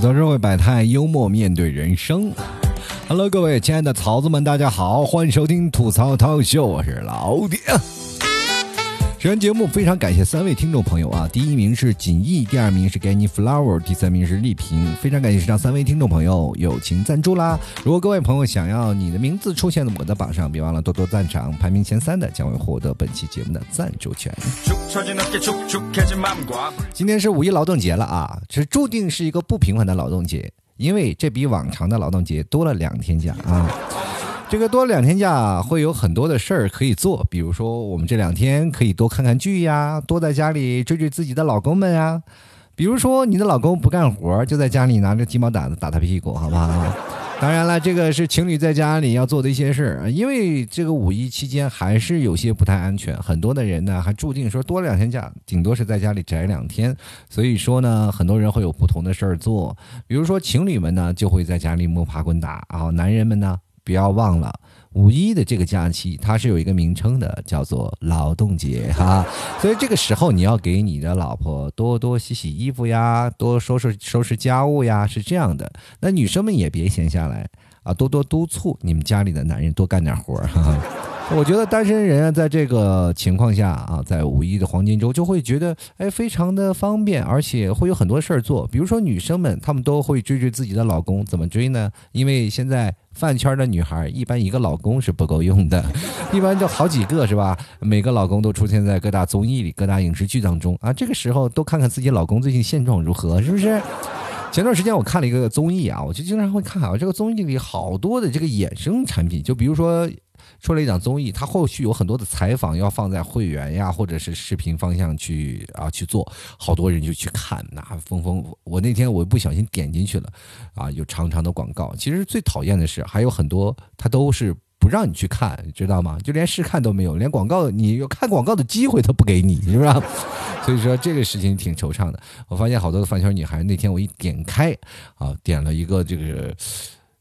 槽社会百态，幽默面对人生。Hello，各位亲爱的草子们，大家好，欢迎收听吐槽涛秀，我是老爹。这完节目，非常感谢三位听众朋友啊！第一名是锦逸，第二名是 Gany Flower，第三名是丽萍。非常感谢以上三位听众朋友友情赞助啦！如果各位朋友想要你的名字出现在我的榜上，别忘了多多赞赏，排名前三的将会获得本期节目的赞助权。今天是五一劳动节了啊，这注定是一个不平凡的劳动节，因为这比往常的劳动节多了两天假啊。这个多两天假会有很多的事儿可以做，比如说我们这两天可以多看看剧呀，多在家里追追自己的老公们呀。比如说你的老公不干活，就在家里拿着鸡毛掸子打他屁股，好不好？当然了，这个是情侣在家里要做的一些事儿，因为这个五一期间还是有些不太安全，很多的人呢还注定说多两天假，顶多是在家里宅两天。所以说呢，很多人会有不同的事儿做，比如说情侣们呢就会在家里摸爬滚打，然后男人们呢。不要忘了五一的这个假期，它是有一个名称的，叫做劳动节哈。所以这个时候你要给你的老婆多多洗洗衣服呀，多收拾收拾家务呀，是这样的。那女生们也别闲下来啊，多多督促你们家里的男人多干点活儿哈。我觉得单身人啊，在这个情况下啊，在五一的黄金周就会觉得哎，非常的方便，而且会有很多事儿做。比如说女生们，她们都会追追自己的老公，怎么追呢？因为现在饭圈的女孩一般一个老公是不够用的，一般就好几个是吧？每个老公都出现在各大综艺里、各大影视剧当中啊。这个时候都看看自己老公最近现状如何，是不是？前段时间我看了一个综艺啊，我就经常会看啊，这个综艺里好多的这个衍生产品，就比如说。出了一档综艺，它后续有很多的采访要放在会员呀，或者是视频方向去啊去做，好多人就去看，那疯疯。我那天我不小心点进去了，啊，有长长的广告。其实最讨厌的是，还有很多他都是不让你去看，知道吗？就连试看都没有，连广告你有看广告的机会都不给你，是吧？所以说这个事情挺惆怅的。我发现好多的饭圈女孩，那天我一点开，啊，点了一个这个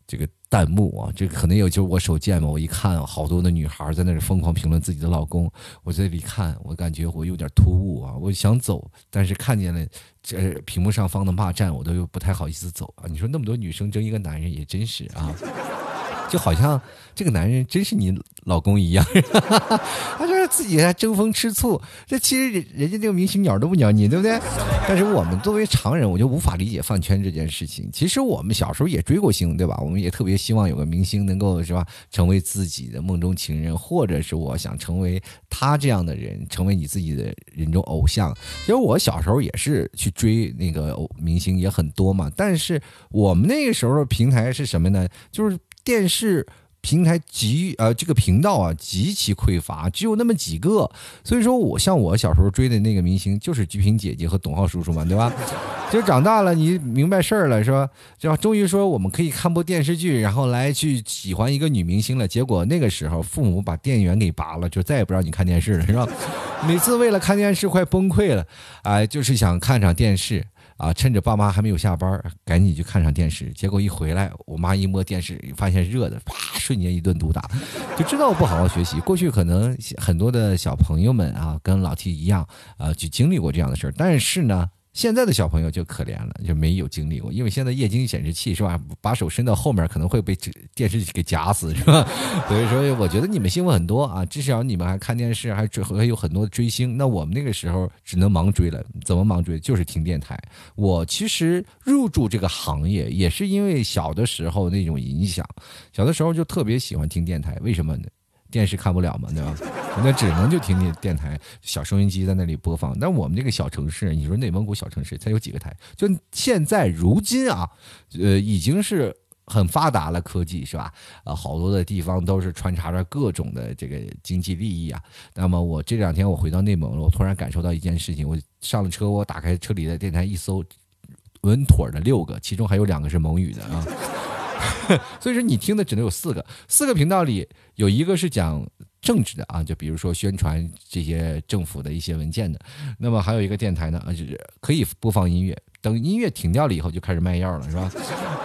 这个。弹幕啊，这可能有就是我手贱嘛。我一看，好多的女孩在那里疯狂评论自己的老公。我这里看，我感觉我有点突兀啊。我想走，但是看见了这屏幕上方的骂战，我都又不太好意思走啊。你说那么多女生争一个男人，也真是啊。就好像这个男人真是你老公一样，他说自己还争风吃醋，这其实人人家这个明星鸟都不鸟你，对不对？但是我们作为常人，我就无法理解饭圈这件事情。其实我们小时候也追过星，对吧？我们也特别希望有个明星能够是吧，成为自己的梦中情人，或者是我想成为他这样的人，成为你自己的人中偶像。其实我小时候也是去追那个明星也很多嘛，但是我们那个时候平台是什么呢？就是。电视平台极呃这个频道啊极其匮乏，只有那么几个，所以说我像我小时候追的那个明星就是鞠萍姐姐和董浩叔叔嘛，对吧？就长大了你明白事儿了是吧？就终于说我们可以看部电视剧，然后来去喜欢一个女明星了。结果那个时候父母把电源给拔了，就再也不让你看电视了，是吧？每次为了看电视快崩溃了，哎，就是想看场电视。啊，趁着爸妈还没有下班，赶紧去看上电视。结果一回来，我妈一摸电视，发现热的，啪，瞬间一顿毒打，就知道我不好好学习。过去可能很多的小朋友们啊，跟老 T 一样，啊，就经历过这样的事儿。但是呢。现在的小朋友就可怜了，就没有经历过，因为现在液晶显示器是吧？把手伸到后面可能会被电视给夹死，是吧？所以说，我觉得你们幸福很多啊，至少你们还看电视，还追，还有很多追星。那我们那个时候只能盲追了，怎么盲追？就是听电台。我其实入驻这个行业也是因为小的时候那种影响，小的时候就特别喜欢听电台，为什么呢？电视看不了嘛，对吧？那只能就听听电台，小收音机在那里播放。但我们这个小城市，你说内蒙古小城市，才有几个台？就现在如今啊，呃，已经是很发达了，科技是吧？啊，好多的地方都是穿插着各种的这个经济利益啊。那么我这两天我回到内蒙了，我突然感受到一件事情：我上了车，我打开车里的电台一搜，稳妥的六个，其中还有两个是蒙语的啊。所以说你听的只能有四个，四个频道里有一个是讲政治的啊，就比如说宣传这些政府的一些文件的。那么还有一个电台呢，就是可以播放音乐，等音乐停掉了以后，就开始卖药了，是吧？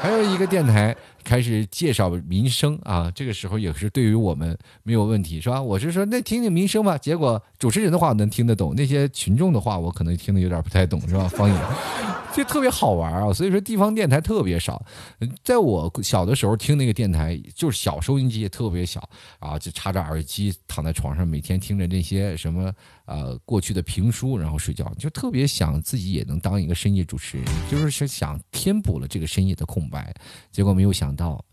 还有一个电台开始介绍民生啊，这个时候也是对于我们没有问题，是吧？我是说，那听听民生吧。结果主持人的话能听得懂，那些群众的话我可能听得有点不太懂，是吧？方言。就特别好玩啊，所以说地方电台特别少。在我小的时候听那个电台，就是小收音机也，特别小啊，就插着耳机躺在床上，每天听着那些什么呃过去的评书，然后睡觉，就特别想自己也能当一个深夜主持人，就是想想填补了这个深夜的空白。结果没有想到，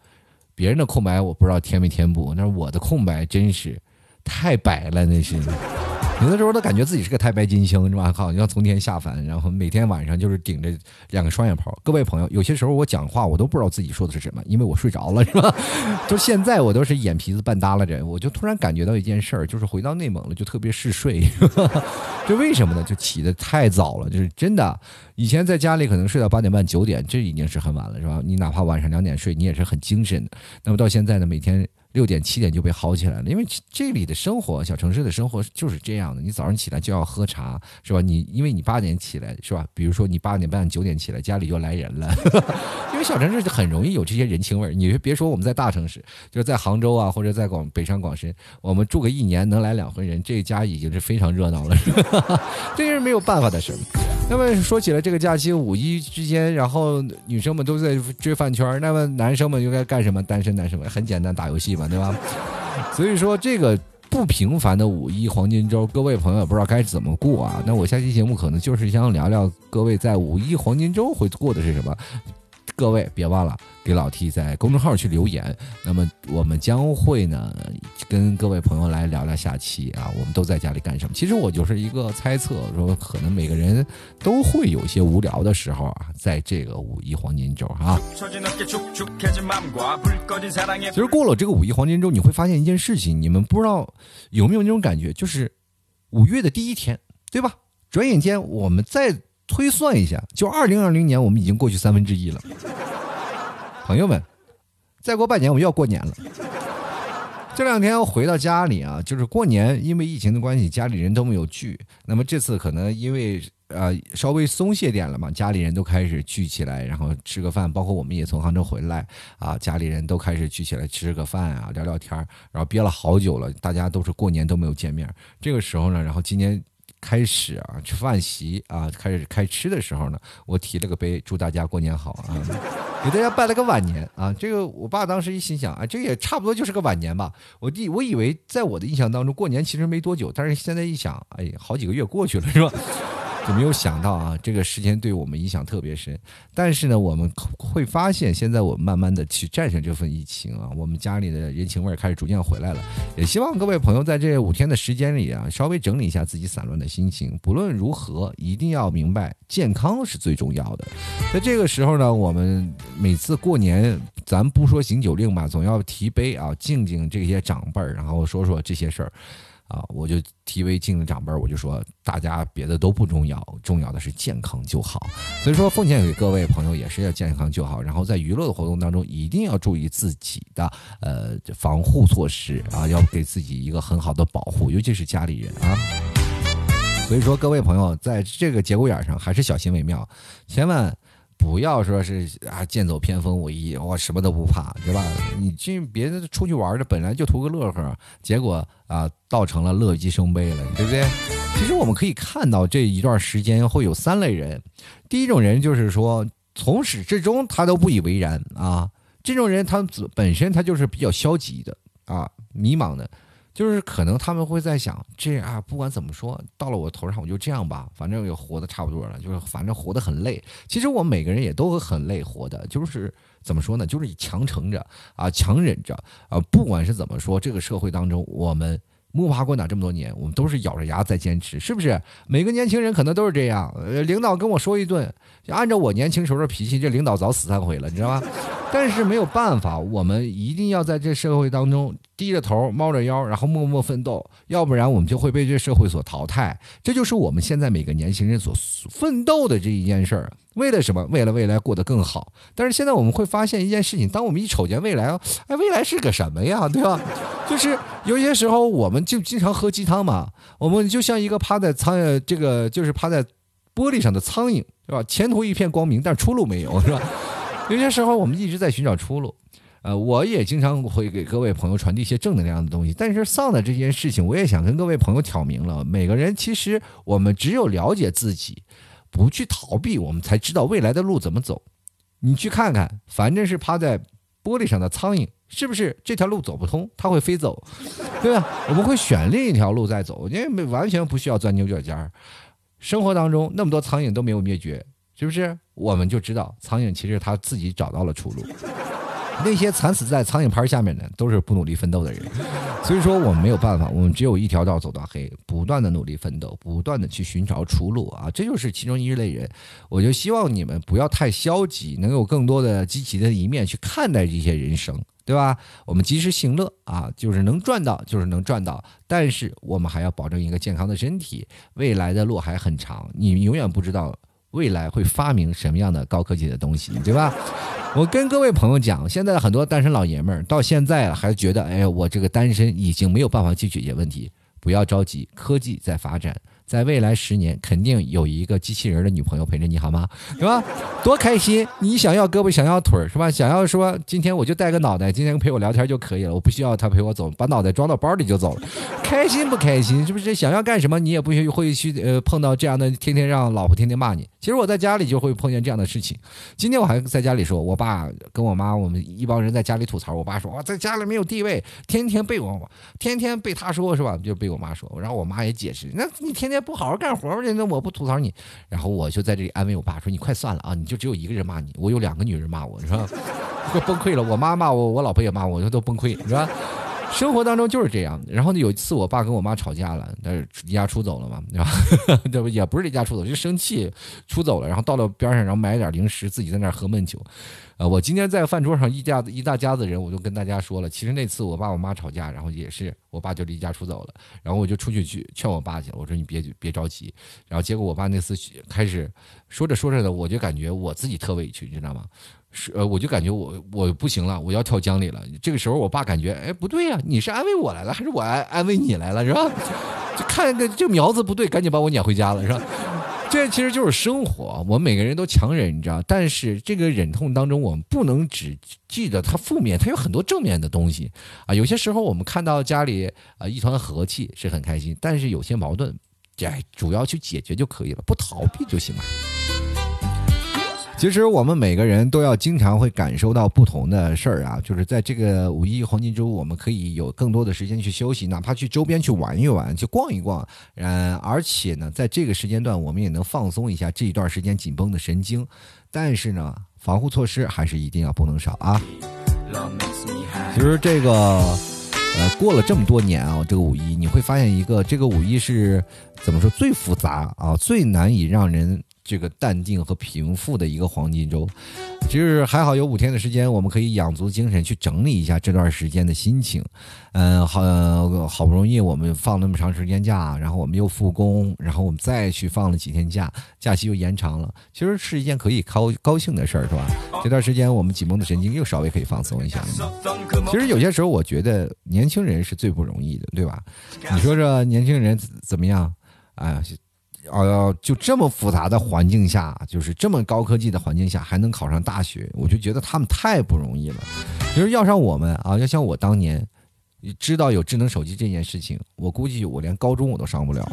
别人的空白我不知道填没填补，那我的空白真是太白了，那是。有的时候都感觉自己是个太白金星，是吧？好像从天下凡，然后每天晚上就是顶着两个双眼泡。各位朋友，有些时候我讲话我都不知道自己说的是什么，因为我睡着了，是吧？就现在我都是眼皮子半耷拉着，我就突然感觉到一件事儿，就是回到内蒙了，就特别嗜睡。这 为什么呢？就起得太早了，就是真的。以前在家里可能睡到八点半九点，这已经是很晚了，是吧？你哪怕晚上两点睡，你也是很精神的。那么到现在呢，每天。六点七点就被薅起来了，因为这里的生活，小城市的生活就是这样的。你早上起来就要喝茶，是吧？你因为你八点起来，是吧？比如说你八点半九点起来，家里就来人了。因为小城市就很容易有这些人情味儿。你别说我们在大城市，就是在杭州啊，或者在广北上广深，我们住个一年能来两回人，这家已经是非常热闹了。这是没有办法的事。那么说起来，这个假期五一之间，然后女生们都在追饭圈，那么男生们应该干什么？单身男生们很简单，打游戏。对吧？所以说这个不平凡的五一黄金周，各位朋友也不知道该怎么过啊。那我下期节目可能就是想聊聊各位在五一黄金周会过的是什么。各位别忘了给老 T 在公众号去留言。那么我们将会呢跟各位朋友来聊聊下期啊，我们都在家里干什么？其实我就是一个猜测，说可能每个人都会有一些无聊的时候啊，在这个五一黄金周啊。其实过了这个五一黄金周，你会发现一件事情，你们不知道有没有那种感觉，就是五月的第一天，对吧？转眼间我们再。推算一下，就二零二零年，我们已经过去三分之一了。朋友们，再过半年我们要过年了。这两天回到家里啊，就是过年，因为疫情的关系，家里人都没有聚。那么这次可能因为呃稍微松懈点了嘛，家里人都开始聚起来，然后吃个饭。包括我们也从杭州回来啊，家里人都开始聚起来吃个饭啊，聊聊天然后憋了好久了，大家都是过年都没有见面。这个时候呢，然后今年。开始啊，吃饭席啊，开始开吃的时候呢，我提了个杯，祝大家过年好啊，给大家拜了个晚年啊。这个我爸当时一心想啊，这也差不多就是个晚年吧。我弟我以为在我的印象当中，过年其实没多久，但是现在一想，哎，好几个月过去了，是吧？就没有想到啊，这个时间对我们影响特别深。但是呢，我们会发现，现在我们慢慢的去战胜这份疫情啊，我们家里的人情味开始逐渐回来了。也希望各位朋友在这五天的时间里啊，稍微整理一下自己散乱的心情。不论如何，一定要明白健康是最重要的。在这个时候呢，我们每次过年，咱不说行酒令吧，总要提杯啊，敬敬这些长辈儿，然后说说这些事儿。啊，我就提为敬的长辈，我就说大家别的都不重要，重要的是健康就好。所以说奉献给各位朋友也是要健康就好。然后在娱乐的活动当中，一定要注意自己的呃防护措施啊，要给自己一个很好的保护，尤其是家里人啊。所以说各位朋友在这个节骨眼上还是小心为妙，千万。不要说是啊，剑走偏锋，我一我什么都不怕，是吧？你这别的出去玩的本来就图个乐呵，结果啊，倒成了乐极生悲了，对不对？其实我们可以看到这一段时间会有三类人，第一种人就是说从始至终他都不以为然啊，这种人他本身他就是比较消极的啊，迷茫的。就是可能他们会在想，这啊，不管怎么说，到了我头上我就这样吧，反正也活的差不多了，就是反正活得很累。其实我每个人也都很累，活的就是怎么说呢？就是强撑着啊，强忍着啊。不管是怎么说，这个社会当中，我们摸爬滚打这么多年，我们都是咬着牙在坚持，是不是？每个年轻人可能都是这样。呃，领导跟我说一顿，按照我年轻时候的脾气，这领导早死三回了，你知道吧？但是没有办法，我们一定要在这社会当中。低着头，猫着腰，然后默默奋斗，要不然我们就会被这社会所淘汰。这就是我们现在每个年轻人所奋斗的这一件事儿。为了什么？为了未来过得更好。但是现在我们会发现一件事情：当我们一瞅见未来，哎，未来是个什么呀？对吧？就是有些时候，我们就经常喝鸡汤嘛。我们就像一个趴在苍，这个就是趴在。玻璃上的苍蝇，是吧？前途一片光明，但出路没有，是吧？有些时候我们一直在寻找出路。呃，我也经常会给各位朋友传递一些正能量的东西，但是丧的这件事情，我也想跟各位朋友挑明了。每个人其实我们只有了解自己，不去逃避，我们才知道未来的路怎么走。你去看看，反正是趴在玻璃上的苍蝇，是不是这条路走不通，它会飞走，对吧？我们会选另一条路再走，因为完全不需要钻牛角尖儿。生活当中那么多苍蝇都没有灭绝，是不是？我们就知道苍蝇其实它自己找到了出路。那些惨死在苍蝇拍下面的，都是不努力奋斗的人。所以说，我们没有办法，我们只有一条道走到黑，不断的努力奋斗，不断的去寻找出路啊！这就是其中一类人。我就希望你们不要太消极，能有更多的积极的一面去看待这些人生，对吧？我们及时行乐啊，就是能赚到就是能赚到，但是我们还要保证一个健康的身体。未来的路还很长，你永远不知道。未来会发明什么样的高科技的东西，对吧？我跟各位朋友讲，现在很多单身老爷们儿到现在还觉得，哎，我这个单身已经没有办法去解决问题。不要着急，科技在发展。在未来十年，肯定有一个机器人的女朋友陪着你，好吗？是吧？多开心！你想要胳膊，想要腿，是吧？想要说今天我就带个脑袋，今天陪我聊天就可以了，我不需要他陪我走，把脑袋装到包里就走了，开心不开心？是不是？想要干什么，你也不会去呃碰到这样的，天天让老婆天天骂你。其实我在家里就会碰见这样的事情。今天我还在家里说，我爸跟我妈，我们一帮人在家里吐槽，我爸说我在家里没有地位，天天被我，天天被他说，是吧？就被我妈说，然后我妈也解释，那你天天不好好干活。那我不吐槽你，然后我就在这里安慰我爸说：“你快算了啊，你就只有一个人骂你，我有两个女人骂我，是吧？快 崩溃了，我妈骂我，我老婆也骂我，都崩溃，是吧？生活当中就是这样。然后呢，有一次我爸跟我妈吵架了，但是离家出走了嘛，对吧？对不？也不是离家出走，就生气出走了。然后到了边上，然后买点零食，自己在那儿喝闷酒。呃，我今天在饭桌上一家一大家子人，我就跟大家说了，其实那次我爸我妈吵架，然后也是我爸就离家出走了，然后我就出去去劝我爸去了，我说你别别着急，然后结果我爸那次开始说着说着的，我就感觉我自己特委屈，你知道吗？是呃，我就感觉我我不行了，我要跳江里了。这个时候我爸感觉，哎，不对呀，你是安慰我来了，还是我安安慰你来了，是吧？就看个这苗子不对，赶紧把我撵回家了，是吧？这其实就是生活，我们每个人都强忍，你知道。但是这个忍痛当中，我们不能只记得它负面，它有很多正面的东西啊。有些时候我们看到家里啊一团和气是很开心，但是有些矛盾，哎，主要去解决就可以了，不逃避就行了。其实我们每个人都要经常会感受到不同的事儿啊，就是在这个五一黄金周，我们可以有更多的时间去休息，哪怕去周边去玩一玩，去逛一逛。嗯，而且呢，在这个时间段，我们也能放松一下这一段时间紧绷的神经。但是呢，防护措施还是一定要不能少啊。其实这个，呃，过了这么多年啊，这个五一你会发现一个，这个五一是怎么说最复杂啊，最难以让人。这个淡定和平复的一个黄金周，其实还好有五天的时间，我们可以养足精神去整理一下这段时间的心情。嗯，好好不容易我们放那么长时间假，然后我们又复工，然后我们再去放了几天假，假期又延长了，其实是一件可以高高兴的事儿，是吧？这段时间我们紧绷的神经又稍微可以放松一下。其实有些时候我觉得年轻人是最不容易的，对吧？你说这年轻人怎么样？哎。哦，就这么复杂的环境下，就是这么高科技的环境下，还能考上大学，我就觉得他们太不容易了。就是要像我们啊，要像我当年知道有智能手机这件事情，我估计我连高中我都上不了。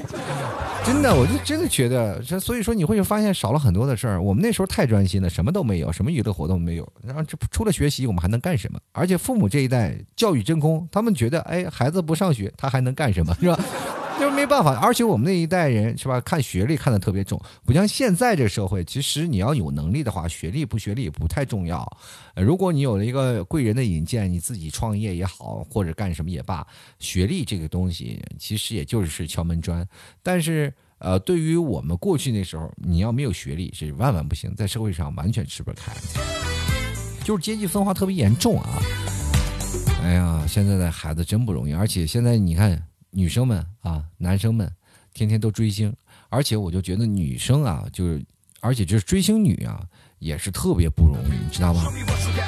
真的，我就真的觉得，所以说你会发现少了很多的事儿。我们那时候太专心了，什么都没有，什么娱乐活动没有。然后这除了学习，我们还能干什么？而且父母这一代教育真空，他们觉得，哎，孩子不上学，他还能干什么？是吧？就是没办法，而且我们那一代人是吧，看学历看得特别重，不像现在这社会。其实你要有能力的话，学历不学历也不太重要。如果你有了一个贵人的引荐，你自己创业也好，或者干什么也罢，学历这个东西其实也就是敲门砖。但是呃，对于我们过去那时候，你要没有学历是万万不行，在社会上完全吃不开，就是阶级分化特别严重啊。哎呀，现在的孩子真不容易，而且现在你看。女生们啊，男生们，天天都追星，而且我就觉得女生啊，就是，而且就是追星女啊，也是特别不容易，你知道吗？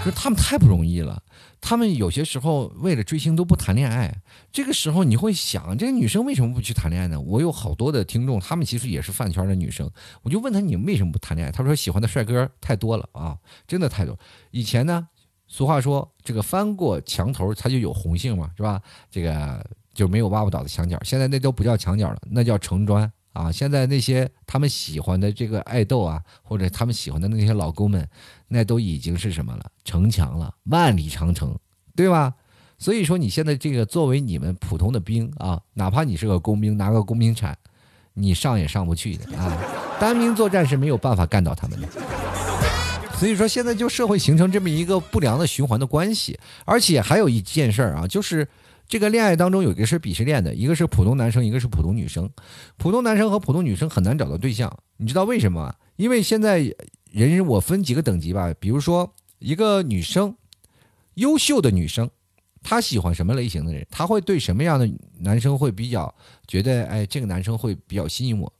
就是他们太不容易了，他们有些时候为了追星都不谈恋爱。这个时候你会想，这个女生为什么不去谈恋爱呢？我有好多的听众，他们其实也是饭圈的女生，我就问他你们为什么不谈恋爱？他说喜欢的帅哥太多了啊，真的太多。以前呢，俗话说这个翻过墙头，它就有红杏嘛，是吧？这个就没有挖不倒的墙角。现在那都不叫墙角了，那叫城砖。啊，现在那些他们喜欢的这个爱豆啊，或者他们喜欢的那些老公们，那都已经是什么了？城墙了，万里长城，对吧？所以说，你现在这个作为你们普通的兵啊，哪怕你是个工兵，拿个工兵铲，你上也上不去的啊！单兵作战是没有办法干倒他们的。所以说，现在就社会形成这么一个不良的循环的关系，而且还有一件事儿啊，就是。这个恋爱当中有一个是鄙视链的，一个是普通男生，一个是普通女生。普通男生和普通女生很难找到对象，你知道为什么？因为现在人我分几个等级吧，比如说一个女生，优秀的女生，她喜欢什么类型的人？她会对什么样的男生会比较觉得，哎，这个男生会比较吸引我。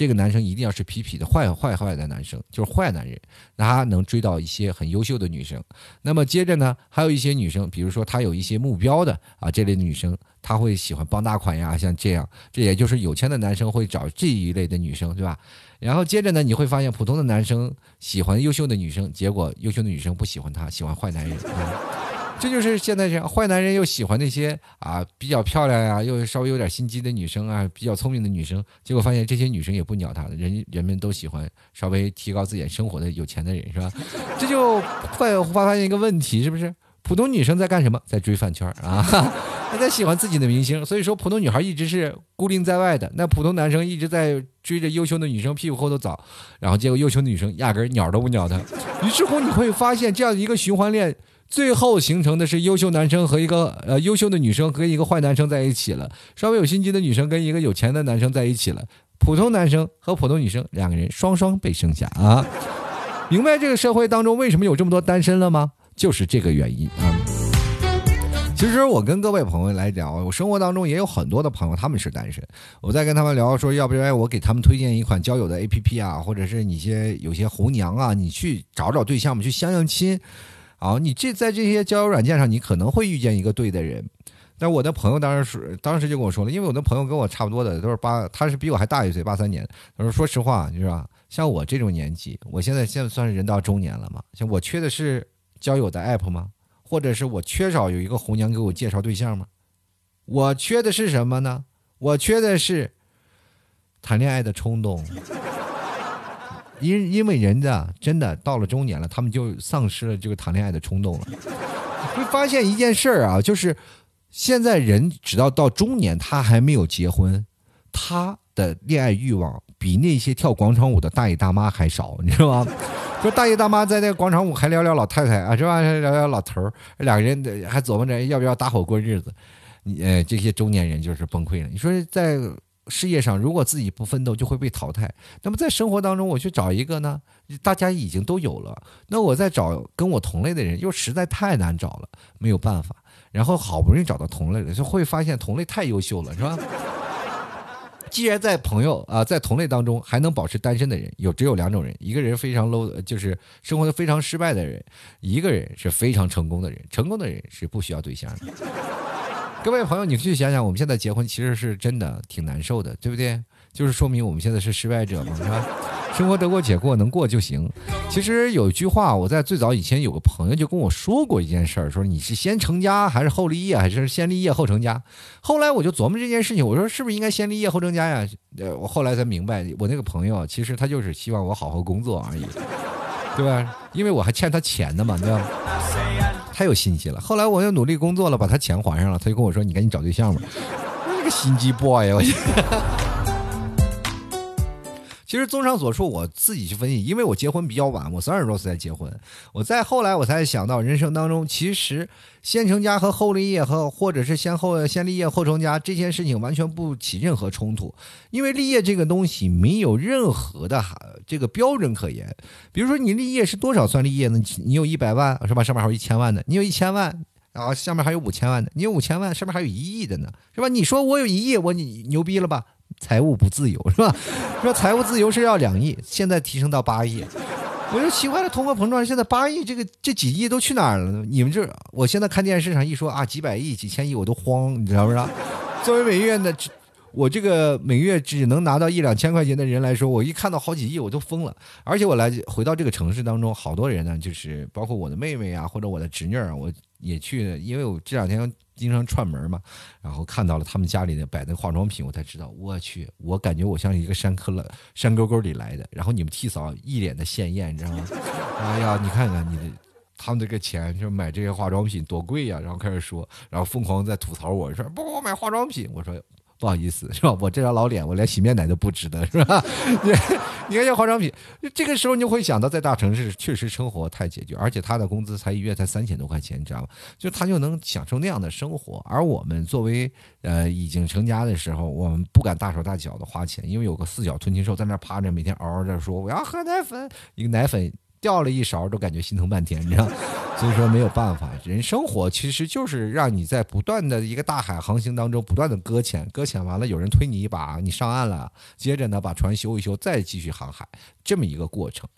这个男生一定要是痞痞的坏坏坏的男生，就是坏男人，他能追到一些很优秀的女生。那么接着呢，还有一些女生，比如说她有一些目标的啊，这类的女生他会喜欢傍大款呀，像这样，这也就是有钱的男生会找这一类的女生，对吧？然后接着呢，你会发现普通的男生喜欢优秀的女生，结果优秀的女生不喜欢他，喜欢坏男人。这就是现在这样，坏男人又喜欢那些啊比较漂亮呀，又稍微有点心机的女生啊，比较聪明的女生。结果发现这些女生也不鸟他，人人们都喜欢稍微提高自己生活的有钱的人，是吧？这就会发现一个问题，是不是？普通女生在干什么？在追饭圈啊，她 在喜欢自己的明星。所以说，普通女孩一直是孤零在外的，那普通男生一直在追着优秀的女生屁股后头找，然后结果优秀的女生压根鸟都不鸟他。于是乎，你会发现这样一个循环链。最后形成的是优秀男生和一个呃优秀的女生和一个坏男生在一起了，稍微有心机的女生跟一个有钱的男生在一起了，普通男生和普通女生两个人双双被剩下啊！明白这个社会当中为什么有这么多单身了吗？就是这个原因啊！其实我跟各位朋友来聊，我生活当中也有很多的朋友他们是单身，我在跟他们聊说，要不然我给他们推荐一款交友的 APP 啊，或者是你些有些红娘啊，你去找找对象嘛，去相相亲。好，你这在这些交友软件上，你可能会遇见一个对的人。但我的朋友当时是当时就跟我说了，因为我的朋友跟我差不多的，都是八，他是比我还大一岁，八三年。他说：“说实话，你知道像我这种年纪，我现在现在算是人到中年了嘛？像我缺的是交友的 app 吗？或者是我缺少有一个红娘给我介绍对象吗？我缺的是什么呢？我缺的是谈恋爱的冲动。”因因为人家真的到了中年了，他们就丧失了这个谈恋爱的冲动了。会发现一件事儿啊，就是现在人直到到中年，他还没有结婚，他的恋爱欲望比那些跳广场舞的大爷大妈还少，你知道吗？说大爷大妈在那广场舞还聊聊老太太啊，是吧？聊聊老头儿，两个人还琢磨着要不要搭伙过日子。你呃，这些中年人就是崩溃了。你说在。事业上，如果自己不奋斗，就会被淘汰。那么在生活当中，我去找一个呢？大家已经都有了，那我再找跟我同类的人，又实在太难找了，没有办法。然后好不容易找到同类了，就会发现同类太优秀了，是吧？既然在朋友啊，在同类当中还能保持单身的人，有只有两种人：一个人非常 low，就是生活的非常失败的人；一个人是非常成功的人。成功的人是不需要对象的。各位朋友，你去想想，我们现在结婚其实是真的挺难受的，对不对？就是说明我们现在是失败者嘛，是吧？生活得过且过，能过就行。其实有一句话，我在最早以前有个朋友就跟我说过一件事儿，说你是先成家还是后立业，还是先立业后成家？后来我就琢磨这件事情，我说是不是应该先立业后成家呀？呃，我后来才明白，我那个朋友其实他就是希望我好好工作而已，对吧？因为我还欠他钱呢嘛，对吧？太有心机了。后来我又努力工作了，把他钱还上了，他就跟我说：“你赶紧找对象吧。”那个心机 boy 我。其实综上所述，我自己去分析，因为我结婚比较晚，我三十多岁才结婚。我再后来我才想到，人生当中其实先成家和后立业，和或者是先后先立业后成家这件事情完全不起任何冲突，因为立业这个东西没有任何的这个标准可言。比如说你立业是多少算立业呢？你有一百万是吧？上面还有一千万的，你有一千万，然后下面还有五千万的，你有五千万，上面还有一亿的呢，是吧？你说我有一亿，我你牛逼了吧？财务不自由是吧？说财务自由是要两亿，现在提升到八亿，我就奇怪了，通货膨胀现在八亿，这个这几亿都去哪儿了呢？你们这，我现在看电视上一说啊，几百亿、几千亿，我都慌，你知道不知道？作为美院的，我这个每月只能拿到一两千块钱的人来说，我一看到好几亿，我都疯了。而且我来回到这个城市当中，好多人呢，就是包括我的妹妹啊，或者我的侄女儿，我也去，因为我这两天。经常串门嘛，然后看到了他们家里的摆的化妆品，我才知道，我去，我感觉我像一个山坑了山沟沟里来的。然后你们替嫂一脸的鲜艳，你知道吗？哎呀，你看看你的，他们这个钱就买这些化妆品多贵呀！然后开始说，然后疯狂在吐槽我说不我买化妆品，我说。不好意思，是吧？我这张老脸，我连洗面奶都不值得，是吧？你你看这化妆品，这个时候你就会想到，在大城市确实生活太拮据，而且他的工资才一月才三千多块钱，你知道吗？就他就能享受那样的生活，而我们作为呃已经成家的时候，我们不敢大手大脚的花钱，因为有个四脚吞金兽在那趴着，每天嗷嗷在说我要喝奶粉，一个奶粉。掉了一勺都感觉心疼半天，你知道，所以说没有办法，人生活其实就是让你在不断的一个大海航行当中不断的搁浅，搁浅完了有人推你一把，你上岸了，接着呢把船修一修，再继续航海，这么一个过程。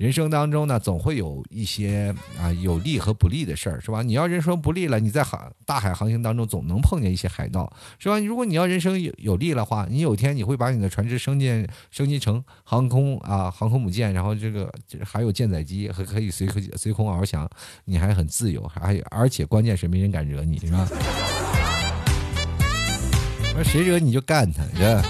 人生当中呢，总会有一些啊有利和不利的事儿，是吧？你要人生不利了，你在航大海航行当中总能碰见一些海盗，是吧？如果你要人生有有利的话，你有一天你会把你的船只升级升级成航空啊航空母舰，然后这个还有舰载机还可以随随空翱翔，你还很自由，还而且关键是没人敢惹你，是吧？那谁惹你就干他，是吧。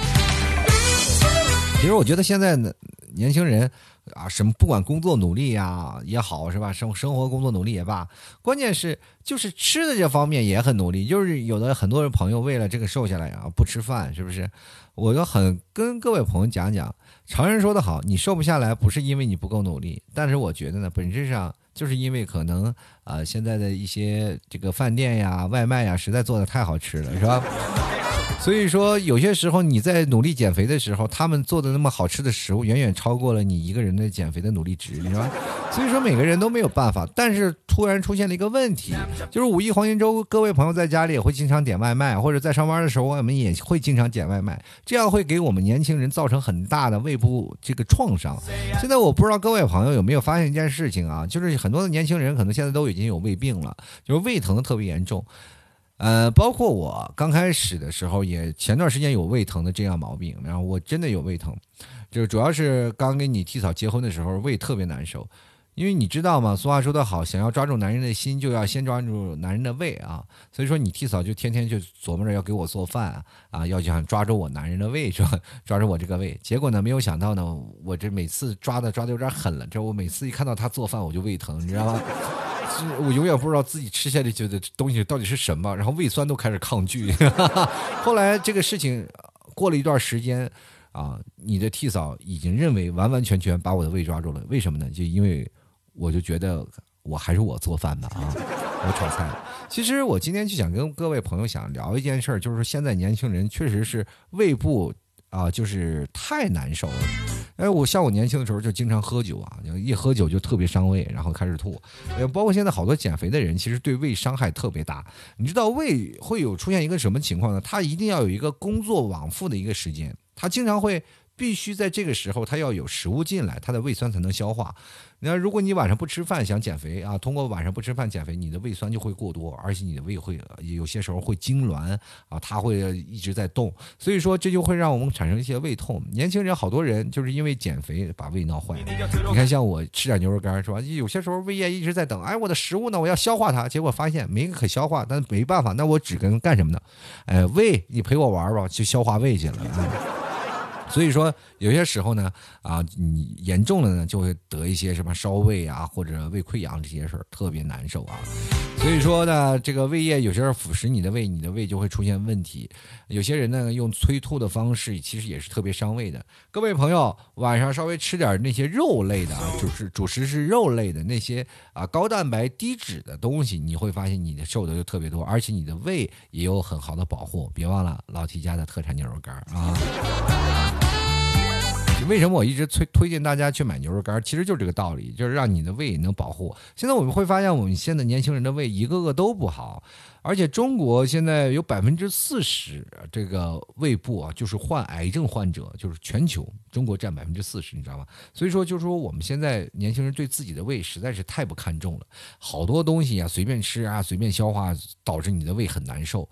其实我觉得现在呢，年轻人。啊，什么不管工作努力呀也好，是吧？生生活工作努力也罢，关键是就是吃的这方面也很努力。就是有的很多人朋友为了这个瘦下来啊，不吃饭，是不是？我就很跟各位朋友讲讲，常人说的好，你瘦不下来不是因为你不够努力，但是我觉得呢，本质上就是因为可能啊，现在的一些这个饭店呀、外卖呀，实在做的太好吃了，是吧？所以说，有些时候你在努力减肥的时候，他们做的那么好吃的食物，远远超过了你一个人的减肥的努力值，你知道吧？所以说，每个人都没有办法。但是突然出现了一个问题，就是五一黄金周，各位朋友在家里也会经常点外卖，或者在上班的时候，我们也会经常点外卖，这样会给我们年轻人造成很大的胃部这个创伤。现在我不知道各位朋友有没有发现一件事情啊，就是很多的年轻人可能现在都已经有胃病了，就是胃疼的特别严重。呃，包括我刚开始的时候，也前段时间有胃疼的这样毛病，然后我真的有胃疼，就是主要是刚跟你替嫂结婚的时候，胃特别难受，因为你知道吗？俗话说得好，想要抓住男人的心，就要先抓住男人的胃啊。所以说，你替嫂就天天就琢磨着要给我做饭啊，要想抓住我男人的胃，是吧？抓住我这个胃。结果呢，没有想到呢，我这每次抓的抓的有点狠了，这我每次一看到他做饭，我就胃疼，你知道吗？我永远不知道自己吃下去的东西到底是什么，然后胃酸都开始抗拒。后来这个事情过了一段时间啊，你的替嫂已经认为完完全全把我的胃抓住了。为什么呢？就因为我就觉得我还是我做饭吧啊，我炒菜。其实我今天就想跟各位朋友想聊一件事儿，就是说现在年轻人确实是胃部。啊，就是太难受了。哎，我像我年轻的时候就经常喝酒啊，一喝酒就特别伤胃，然后开始吐。呃，包括现在好多减肥的人，其实对胃伤害特别大。你知道胃会有出现一个什么情况呢？它一定要有一个工作往复的一个时间，它经常会必须在这个时候，它要有食物进来，它的胃酸才能消化。那如果你晚上不吃饭想减肥啊，通过晚上不吃饭减肥，你的胃酸就会过多，而且你的胃会有些时候会痉挛啊，它会一直在动，所以说这就会让我们产生一些胃痛。年轻人好多人就是因为减肥把胃闹坏了。你看像我吃点牛肉干是吧？有些时候胃液一直在等，哎，我的食物呢？我要消化它，结果发现没可消化，但没办法，那我只能干什么呢？哎，胃，你陪我玩吧，去消化胃去了。所以说，有些时候呢，啊，你严重了呢，就会得一些什么烧胃啊，或者胃溃疡这些事儿，特别难受啊。所以说呢，这个胃液有时候腐蚀你的胃，你的胃就会出现问题。有些人呢，用催吐的方式，其实也是特别伤胃的。各位朋友，晚上稍微吃点那些肉类的，就是主食是肉类的那些啊，高蛋白低脂的东西，你会发现你的瘦的就特别多，而且你的胃也有很好的保护。别忘了老提家的特产牛肉干啊。为什么我一直推推荐大家去买牛肉干？其实就是这个道理，就是让你的胃能保护。现在我们会发现，我们现在年轻人的胃一个个都不好。而且中国现在有百分之四十这个胃部啊，就是患癌症患者，就是全球中国占百分之四十，你知道吗？所以说，就是说我们现在年轻人对自己的胃实在是太不看重了，好多东西啊随便吃啊随便消化，导致你的胃很难受。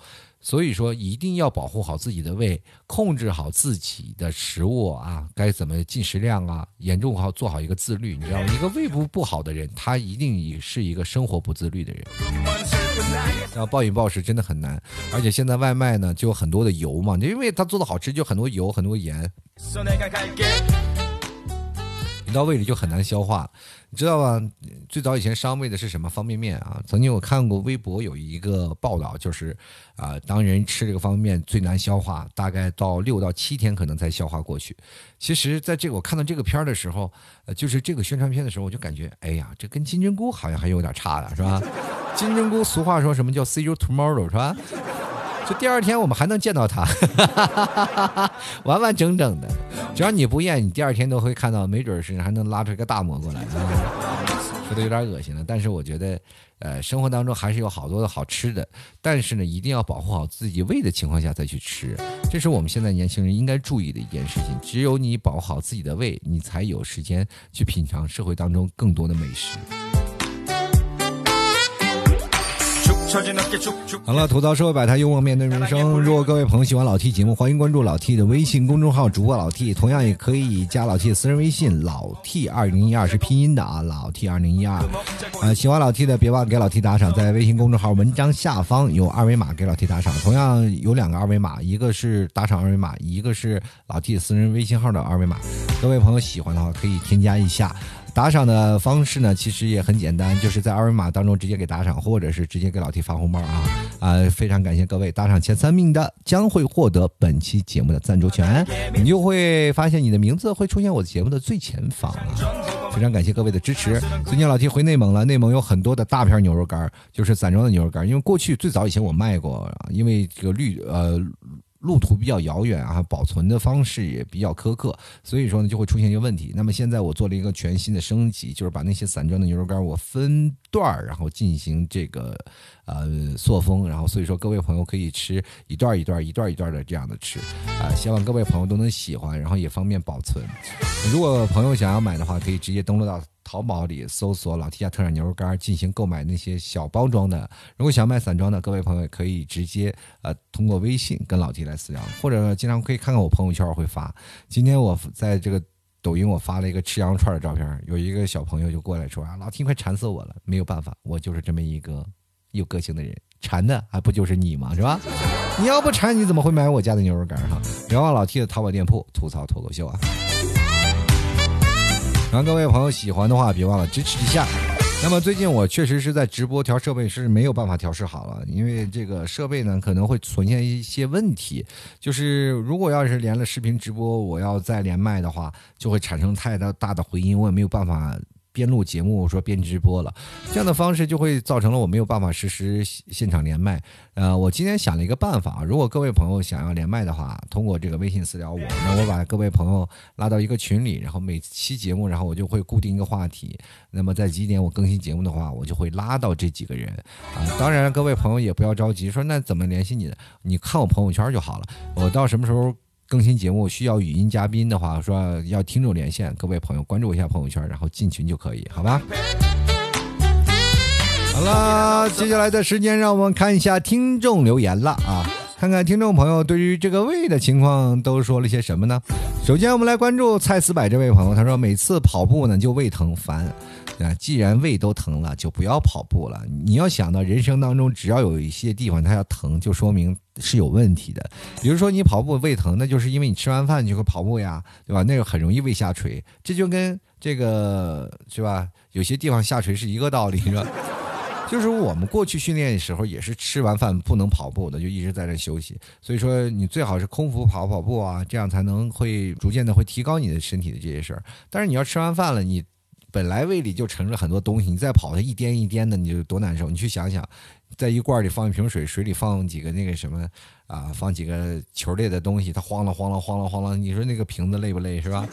所以说，一定要保护好自己的胃，控制好自己的食物啊，该怎么进食量啊，严重好做好一个自律。你知道吗，一个胃部不好的人，他一定也是一个生活不自律的人。要暴饮暴食真的很难，而且现在外卖呢就有很多的油嘛，因为它做的好吃，就很多油很多盐。你到胃里就很难消化，你知道吧？最早以前伤胃的是什么方便面啊？曾经我看过微博有一个报道，就是啊，当人吃这个方便面最难消化，大概到六到七天可能才消化过去。其实，在这个我看到这个片儿的时候，呃，就是这个宣传片的时候，我就感觉，哎呀，这跟金针菇好像还有点差的是吧？金针菇俗话说什么叫 “see you tomorrow” 是吧？就第二天我们还能见到它，完完整整的。只要你不验，你第二天都会看到，没准是还能拉出一个大馍过来。说的有点恶心了，但是我觉得，呃，生活当中还是有好多的好吃的，但是呢，一定要保护好自己胃的情况下再去吃，这是我们现在年轻人应该注意的一件事情。只有你保护好自己的胃，你才有时间去品尝社会当中更多的美食。好了，吐槽社会百态，幽默面对人生。如果各位朋友喜欢老 T 节目，欢迎关注老 T 的微信公众号，主播老 T。同样也可以加老 T 的私人微信，老 T 二零一二是拼音的啊，老 T 二零一二。呃，喜欢老 T 的别忘了给老 T 打赏，在微信公众号文章下方有二维码给老 T 打赏。同样有两个二维码，一个是打赏二维码，一个是老 T 私人微信号的二维码。各位朋友喜欢的话，可以添加一下。打赏的方式呢，其实也很简单，就是在二维码当中直接给打赏，或者是直接给老 T 发红包啊啊！非常感谢各位打赏前三名的，将会获得本期节目的赞助权，你就会发现你的名字会出现我的节目的最前方啊！非常感谢各位的支持。最近老 T 回内蒙了，内蒙有很多的大片牛肉干，就是散装的牛肉干，因为过去最早以前我卖过，因为这个绿呃。路途比较遥远啊，保存的方式也比较苛刻，所以说呢就会出现一个问题。那么现在我做了一个全新的升级，就是把那些散装的牛肉干我分段儿，然后进行这个呃塑封，然后所以说各位朋友可以吃一段一段、一段一段的这样的吃啊，希望各位朋友都能喜欢，然后也方便保存。如果朋友想要买的话，可以直接登录到。淘宝里搜索“老 T 家特产牛肉干”进行购买，那些小包装的。如果想买散装的，各位朋友可以直接呃通过微信跟老 T 来私聊，或者经常可以看看我朋友圈会发。今天我在这个抖音我发了一个吃羊肉串的照片，有一个小朋友就过来说啊，老 T 快馋死我了，没有办法，我就是这么一个有个性的人，馋的还不就是你吗？是吧？你要不馋，你怎么会买我家的牛肉干哈？别忘老 T 的淘宝店铺吐槽脱口秀啊！然后各位朋友喜欢的话，别忘了支持一下。那么最近我确实是在直播调设备是没有办法调试好了，因为这个设备呢可能会存现一些问题。就是如果要是连了视频直播，我要再连麦的话，就会产生太大大的回音，我也没有办法。边录节目说边直播了，这样的方式就会造成了我没有办法实时现场连麦。呃，我今天想了一个办法，如果各位朋友想要连麦的话，通过这个微信私聊我，那我把各位朋友拉到一个群里，然后每期节目，然后我就会固定一个话题。那么在几点我更新节目的话，我就会拉到这几个人啊。当然，各位朋友也不要着急，说那怎么联系你？你看我朋友圈就好了。我到什么时候？更新节目需要语音嘉宾的话，说要听众连线，各位朋友关注一下朋友圈，然后进群就可以，好吧？好了，接下来的时间让我们看一下听众留言了啊，看看听众朋友对于这个胃的情况都说了些什么呢？首先我们来关注蔡思柏这位朋友，他说每次跑步呢就胃疼烦。啊，既然胃都疼了，就不要跑步了。你要想到人生当中，只要有一些地方它要疼，就说明是有问题的。比如说你跑步胃疼，那就是因为你吃完饭就会跑步呀，对吧？那个很容易胃下垂，这就跟这个是吧？有些地方下垂是一个道理，是吧？就是我们过去训练的时候也是吃完饭不能跑步的，就一直在这休息。所以说你最好是空腹跑跑步啊，这样才能会逐渐的会提高你的身体的这些事儿。但是你要吃完饭了，你。本来胃里就盛着很多东西，你再跑它一颠一颠的，你就多难受。你去想想，在一罐里放一瓶水，水里放几个那个什么啊，放几个球类的东西，它晃了晃了晃了晃了，你说那个瓶子累不累是吧？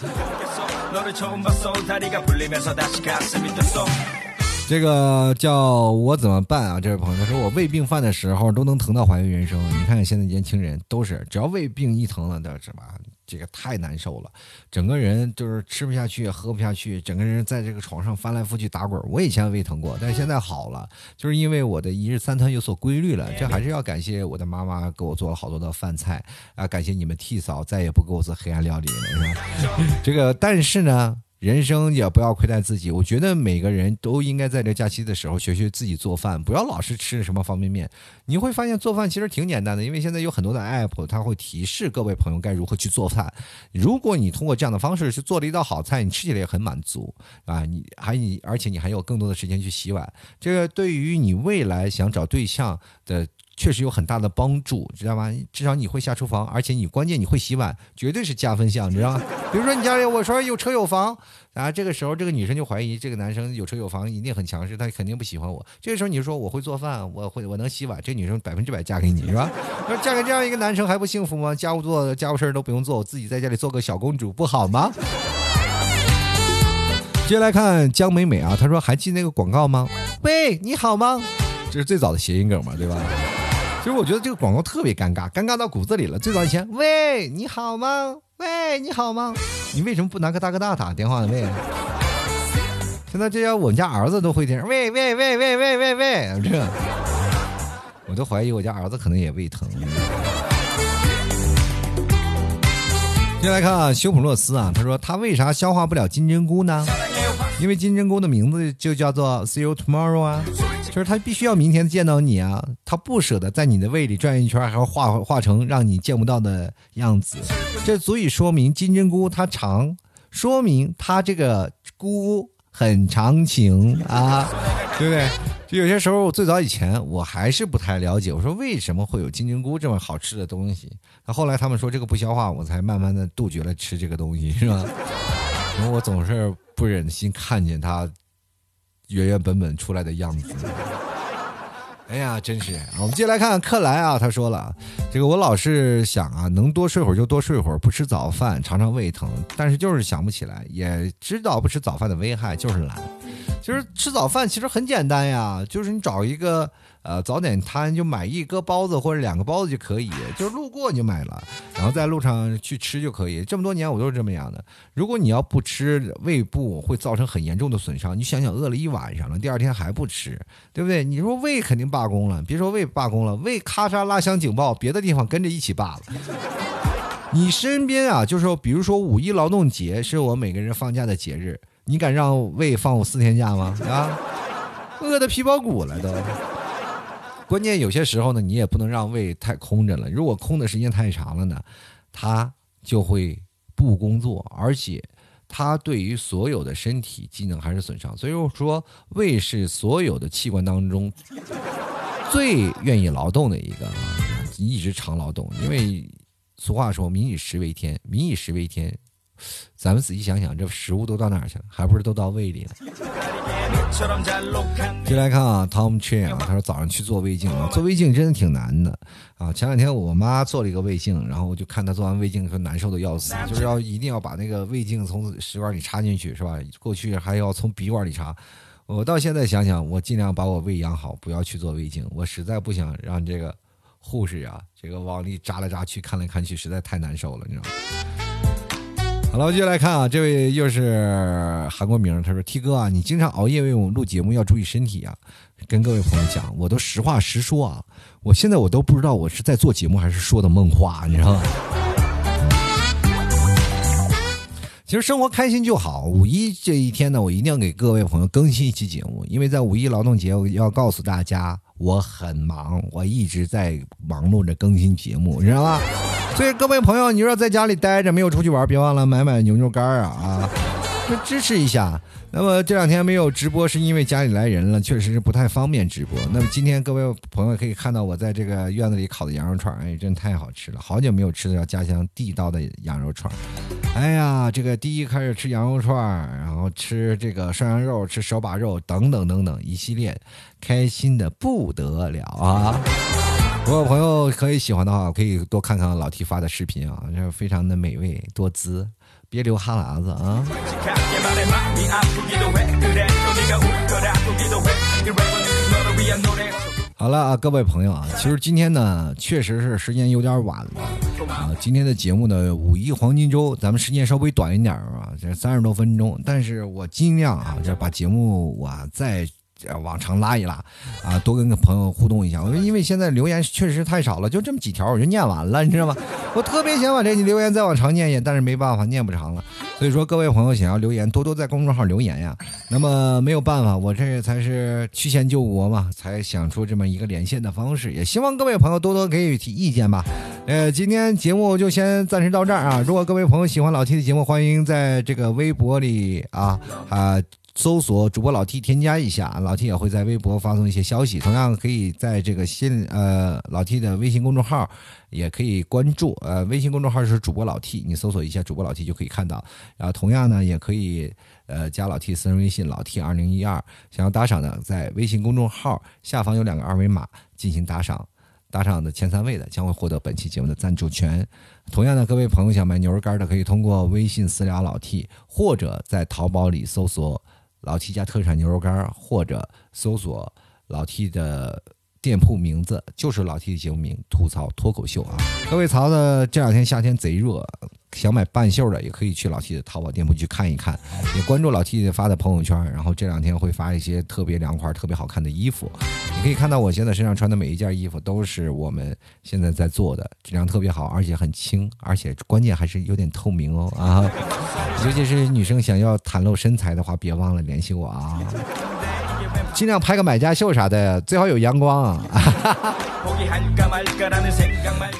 这个叫我怎么办啊？这位朋友他说我胃病犯的时候都能疼到怀疑人生。你看现在年轻人都是，只要胃病一疼了，都是吧？这个太难受了，整个人就是吃不下去，喝不下去，整个人在这个床上翻来覆去打滚。我以前胃疼过，但是现在好了，就是因为我的一日三餐有所规律了。这还是要感谢我的妈妈给我做了好多的饭菜啊，感谢你们替嫂再也不给我做黑暗料理了，是吧？这个但是呢。人生也不要亏待自己，我觉得每个人都应该在这假期的时候学学自己做饭，不要老是吃什么方便面。你会发现做饭其实挺简单的，因为现在有很多的 app，它会提示各位朋友该如何去做饭。如果你通过这样的方式去做了一道好菜，你吃起来也很满足啊！你还你，而且你还有更多的时间去洗碗，这个对于你未来想找对象的。确实有很大的帮助，知道吗？至少你会下厨房，而且你关键你会洗碗，绝对是加分项，你知道吗？比如说你家里我说有车有房啊，这个时候这个女生就怀疑这个男生有车有房一定很强势，他肯定不喜欢我。这个时候你就说我会做饭，我会我能洗碗，这女生百分之百嫁给你是吧？说嫁给这样一个男生还不幸福吗？家务做家务事都不用做，我自己在家里做个小公主不好吗？接下来看江美美啊，她说还记那个广告吗？喂，你好吗？这是最早的谐音梗嘛，对吧？其实我觉得这个广告特别尴尬，尴尬到骨子里了。最早以前，喂，你好吗？喂，你好吗？你为什么不拿个大哥大打电话呢？喂，现在这些我们家儿子都会听，喂喂喂喂喂喂喂，这，我都怀疑我家儿子可能也胃疼。接下来看啊，修普洛斯啊，他说他为啥消化不了金针菇呢？因为金针菇的名字就叫做 See you tomorrow 啊。就是他必须要明天见到你啊，他不舍得在你的胃里转一圈，还要化化成让你见不到的样子，这足以说明金针菇它长，说明它这个菇很长情啊，对不对？就有些时候，最早以前我还是不太了解，我说为什么会有金针菇这么好吃的东西？那后来他们说这个不消化，我才慢慢的杜绝了吃这个东西，是吧？因为我总是不忍心看见它。原原本本出来的样子，哎呀，真是！我们接下来看看克莱啊，他说了，这个我老是想啊，能多睡会儿就多睡会儿，不吃早饭常常胃疼，但是就是想不起来，也知道不吃早饭的危害，就是懒。其实吃早饭其实很简单呀，就是你找一个。呃，早点摊就买一个包子或者两个包子就可以，就路过你就买了，然后在路上去吃就可以。这么多年我都是这么样的。如果你要不吃，胃部会造成很严重的损伤。你想想，饿了一晚上了，第二天还不吃，对不对？你说胃肯定罢工了，别说胃罢工了，胃咔嚓拉响警报，别的地方跟着一起罢了。你身边啊，就是说，比如说五一劳动节是我每个人放假的节日，你敢让胃放我四天假吗？啊，饿的皮包骨了都。关键有些时候呢，你也不能让胃太空着了。如果空的时间太长了呢，它就会不工作，而且它对于所有的身体机能还是损伤。所以说，胃是所有的器官当中最愿意劳动的一个，一直常劳动。因为俗话说“民以食为天”，民以食为天。咱们仔细想想，这食物都到哪儿去了？还不是都到胃里了？接来看啊，Tom Chan 啊，他说早上去做胃镜啊，做胃镜真的挺难的啊。前两天我妈做了一个胃镜，然后我就看她做完胃镜说难受的要死，就是要一定要把那个胃镜从食管里插进去是吧？过去还要从鼻管里插。我到现在想想，我尽量把我胃养好，不要去做胃镜。我实在不想让这个护士啊，这个往里扎来扎去，看来看去，实在太难受了，你知道吗？好了，接下来看啊，这位又是韩国名，他说：“T 哥啊，你经常熬夜为我们录节目，要注意身体啊。”跟各位朋友讲，我都实话实说啊，我现在我都不知道我是在做节目还是说的梦话，你知道吗？其实生活开心就好。五一这一天呢，我一定要给各位朋友更新一期节目，因为在五一劳动节，我要告诉大家，我很忙，我一直在忙碌着更新节目，你知道吧？所以各位朋友，你说在家里待着没有出去玩，别忘了买买牛肉干啊啊，支持一下。那么这两天没有直播，是因为家里来人了，确实是不太方便直播。那么今天各位朋友可以看到我在这个院子里烤的羊肉串，哎，真太好吃了，好久没有吃到家乡地道的羊肉串。哎呀，这个第一开始吃羊肉串然后吃这个涮羊肉，吃手把肉等等等等一系列，开心的不得了啊！如果朋友可以喜欢的话，可以多看看老 T 发的视频啊，这非常的美味多姿，别流哈喇子啊！好了啊，各位朋友啊，其实今天呢，确实是时间有点晚了啊。今天的节目呢，五一黄金周，咱们时间稍微短一点啊，这三十多分钟，但是我尽量啊，就把节目我再。往长拉一拉，啊，多跟个朋友互动一下。我说，因为现在留言确实太少了，就这么几条我就念完了，你知道吗？我特别想把这留言再往长念念，但是没办法，念不长了。所以说，各位朋友想要留言，多多在公众号留言呀。那么没有办法，我这才是曲线救国嘛，才想出这么一个连线的方式。也希望各位朋友多多给予提意见吧。呃，今天节目就先暂时到这儿啊。如果各位朋友喜欢老 T 的节目，欢迎在这个微博里啊啊。搜索主播老 T 添加一下，老 T 也会在微博发送一些消息。同样可以在这个新呃老 T 的微信公众号也可以关注，呃微信公众号是主播老 T，你搜索一下主播老 T 就可以看到。然后同样呢也可以呃加老 T 私人微信老 T 二零一二，想要打赏的在微信公众号下方有两个二维码进行打赏，打赏的前三位的将会获得本期节目的赞助权。同样的，各位朋友想买牛肉干的可以通过微信私聊老 T，或者在淘宝里搜索。老 T 家特产牛肉干，或者搜索老 T 的店铺名字，就是老 T 的节目名“吐槽脱口秀”啊。各位槽子，这两天夏天贼热，想买半袖的也可以去老 T 的淘宝店铺去看一看，也关注老 T 发的朋友圈，然后这两天会发一些特别凉快、特别好看的衣服。你可以看到我现在身上穿的每一件衣服都是我们现在在做的，质量特别好，而且很轻，而且关键还是有点透明哦啊。尤其是女生想要袒露身材的话，别忘了联系我啊！尽量拍个买家秀啥的，最好有阳光啊。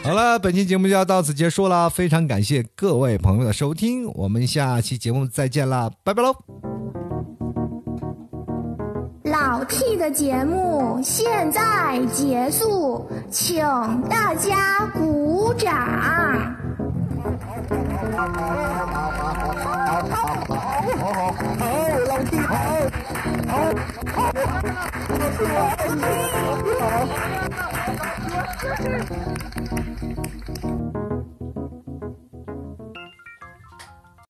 好了，本期节目就要到此结束了，非常感谢各位朋友的收听，我们下期节目再见啦，拜拜喽！老 T 的节目现在结束，请大家鼓掌。好好好好好好好好好好好老 T。